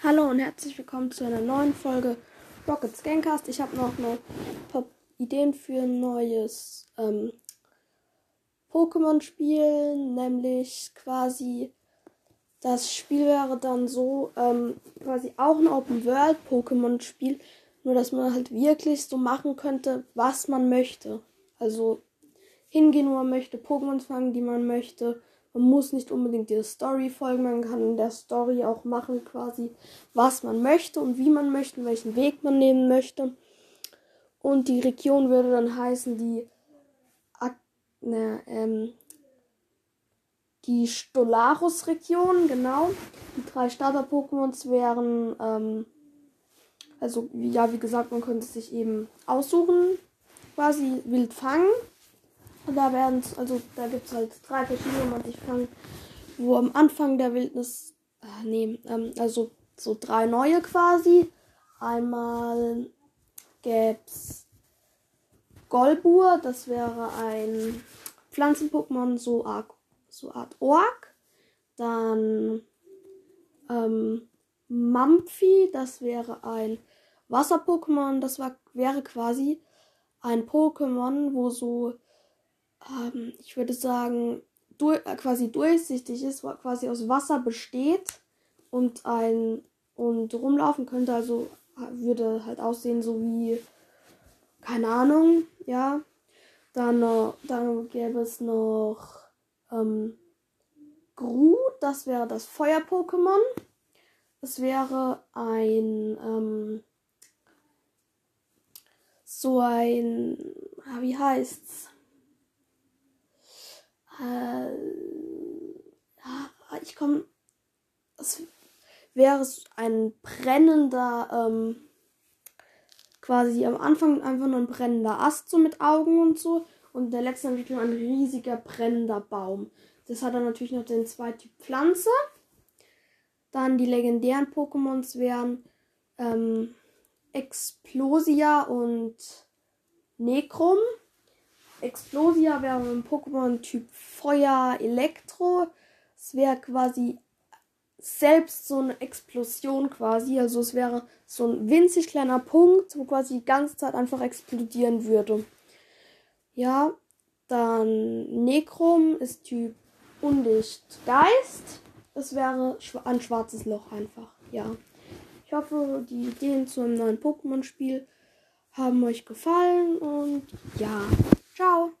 Hallo und herzlich willkommen zu einer neuen Folge Rockets Gamecast. Ich habe noch ein paar Ideen für ein neues ähm, Pokémon-Spiel, nämlich quasi das Spiel wäre dann so ähm, quasi auch ein Open World Pokémon-Spiel, nur dass man halt wirklich so machen könnte, was man möchte. Also hingehen, wo man möchte, Pokémon fangen, die man möchte man muss nicht unbedingt der Story folgen, man kann in der Story auch machen quasi, was man möchte und wie man möchte, welchen Weg man nehmen möchte. Und die Region würde dann heißen die ne, ähm, die Stolarus-Region, genau. Die drei Starter-Pokémons wären, ähm, also ja, wie gesagt, man könnte sich eben aussuchen, quasi wild fangen und da werden also da gibt es halt drei verschiedene und ich fange, wo am Anfang der Wildnis, äh, nee, ähm, also so drei neue quasi. Einmal gäb's Golbur, das wäre ein Pflanzen-Pokémon, so, so Art Ork. Dann ähm, Mampfi, das wäre ein Wasser-Pokémon, das war, wäre quasi ein Pokémon, wo so ähm, ich würde sagen, du, äh, quasi durchsichtig ist, quasi aus Wasser besteht und ein und rumlaufen könnte, also würde halt aussehen so wie keine Ahnung, ja. Dann, dann gäbe es noch ähm, Gru, das wäre das Feuer-Pokémon. Es wäre ein ähm, so ein, ah, wie heißt's? Äh, ja, ich komme. Es wäre ein brennender, ähm, quasi am Anfang einfach nur ein brennender Ast so mit Augen und so. Und der letzte Entwicklung ein riesiger brennender Baum. Das hat dann natürlich noch den zweiten Typ Pflanze. Dann die legendären Pokémons wären ähm, Explosia und Necrom. Explosia wäre ein Pokémon-Typ Feuer, Elektro. Es wäre quasi selbst so eine Explosion quasi. Also es wäre so ein winzig kleiner Punkt, wo quasi die ganze Zeit einfach explodieren würde. Ja, dann Necrom ist Typ Undicht Geist. Es wäre ein schwarzes Loch einfach. Ja. Ich hoffe, die Ideen zu einem neuen Pokémon-Spiel haben euch gefallen und ja. Ciao.